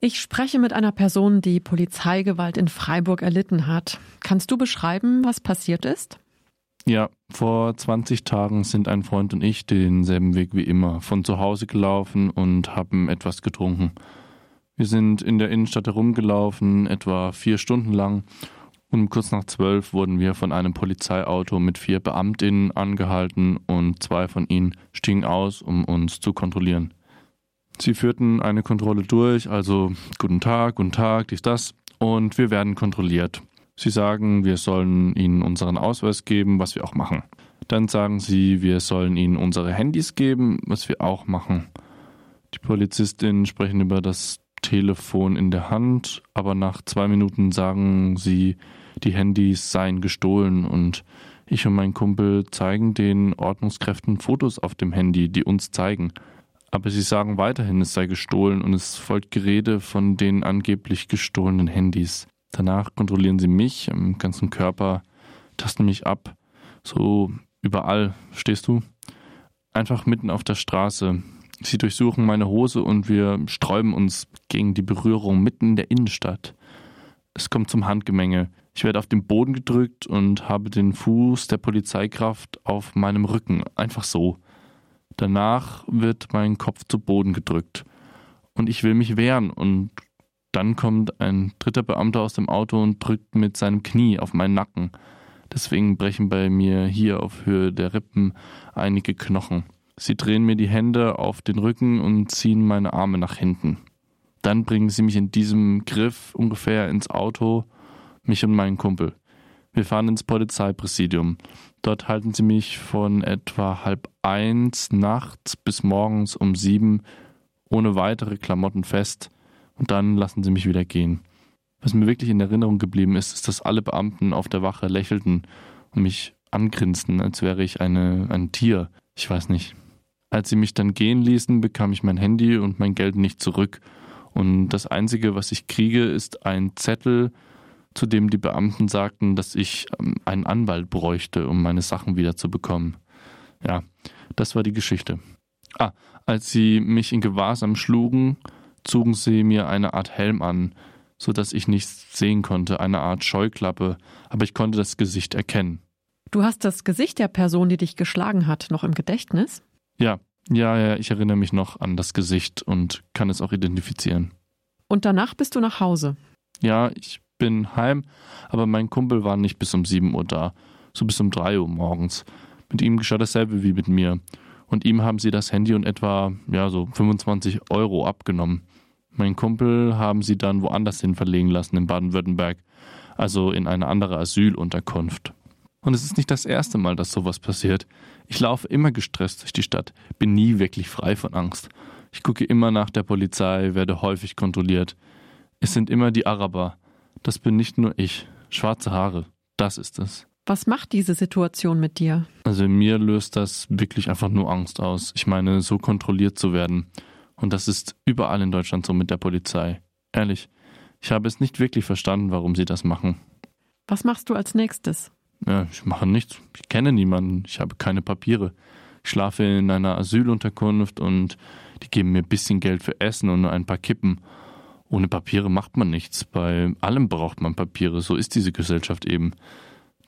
Ich spreche mit einer Person, die Polizeigewalt in Freiburg erlitten hat. Kannst du beschreiben, was passiert ist? Ja, vor 20 Tagen sind ein Freund und ich denselben Weg wie immer von zu Hause gelaufen und haben etwas getrunken. Wir sind in der Innenstadt herumgelaufen, etwa vier Stunden lang, und kurz nach zwölf wurden wir von einem Polizeiauto mit vier Beamtinnen angehalten und zwei von ihnen stiegen aus, um uns zu kontrollieren. Sie führten eine Kontrolle durch, also guten Tag, guten Tag, dies, das, und wir werden kontrolliert. Sie sagen, wir sollen ihnen unseren Ausweis geben, was wir auch machen. Dann sagen sie, wir sollen ihnen unsere Handys geben, was wir auch machen. Die Polizistinnen sprechen über das Telefon in der Hand, aber nach zwei Minuten sagen sie, die Handys seien gestohlen und ich und mein Kumpel zeigen den Ordnungskräften Fotos auf dem Handy, die uns zeigen. Aber sie sagen weiterhin, es sei gestohlen und es folgt Gerede von den angeblich gestohlenen Handys. Danach kontrollieren sie mich am ganzen Körper, tasten mich ab. So überall, stehst du? Einfach mitten auf der Straße. Sie durchsuchen meine Hose und wir sträuben uns gegen die Berührung mitten in der Innenstadt. Es kommt zum Handgemenge. Ich werde auf den Boden gedrückt und habe den Fuß der Polizeikraft auf meinem Rücken. Einfach so. Danach wird mein Kopf zu Boden gedrückt. Und ich will mich wehren. Und dann kommt ein dritter Beamter aus dem Auto und drückt mit seinem Knie auf meinen Nacken. Deswegen brechen bei mir hier auf Höhe der Rippen einige Knochen. Sie drehen mir die Hände auf den Rücken und ziehen meine Arme nach hinten. Dann bringen sie mich in diesem Griff ungefähr ins Auto, mich und meinen Kumpel. Wir fahren ins Polizeipräsidium. Dort halten sie mich von etwa halb eins nachts bis morgens um sieben ohne weitere Klamotten fest und dann lassen sie mich wieder gehen. Was mir wirklich in Erinnerung geblieben ist, ist, dass alle Beamten auf der Wache lächelten und mich angrinsten, als wäre ich eine, ein Tier. Ich weiß nicht. Als sie mich dann gehen ließen, bekam ich mein Handy und mein Geld nicht zurück. Und das Einzige, was ich kriege, ist ein Zettel, zu dem die Beamten sagten, dass ich ähm, einen Anwalt bräuchte, um meine Sachen wiederzubekommen. Ja, das war die Geschichte. Ah, als sie mich in Gewahrsam schlugen, zogen sie mir eine Art Helm an, so dass ich nichts sehen konnte, eine Art Scheuklappe, aber ich konnte das Gesicht erkennen. Du hast das Gesicht der Person, die dich geschlagen hat, noch im Gedächtnis? Ja, ja, ja, ich erinnere mich noch an das Gesicht und kann es auch identifizieren. Und danach bist du nach Hause? Ja, ich bin heim, aber mein Kumpel war nicht bis um 7 Uhr da, so bis um 3 Uhr morgens. Mit ihm geschah dasselbe wie mit mir. Und ihm haben sie das Handy und etwa, ja, so 25 Euro abgenommen. Mein Kumpel haben sie dann woanders hin verlegen lassen in Baden-Württemberg, also in eine andere Asylunterkunft. Und es ist nicht das erste Mal, dass sowas passiert. Ich laufe immer gestresst durch die Stadt, bin nie wirklich frei von Angst. Ich gucke immer nach der Polizei, werde häufig kontrolliert. Es sind immer die Araber, das bin nicht nur ich. Schwarze Haare, das ist es. Was macht diese Situation mit dir? Also mir löst das wirklich einfach nur Angst aus. Ich meine, so kontrolliert zu werden. Und das ist überall in Deutschland so mit der Polizei. Ehrlich, ich habe es nicht wirklich verstanden, warum sie das machen. Was machst du als nächstes? Ja, ich mache nichts. Ich kenne niemanden. Ich habe keine Papiere. Ich schlafe in einer Asylunterkunft und die geben mir ein bisschen Geld für Essen und nur ein paar Kippen. Ohne Papiere macht man nichts. Bei allem braucht man Papiere. So ist diese Gesellschaft eben.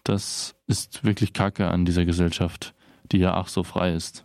Das ist wirklich Kacke an dieser Gesellschaft, die ja ach so frei ist.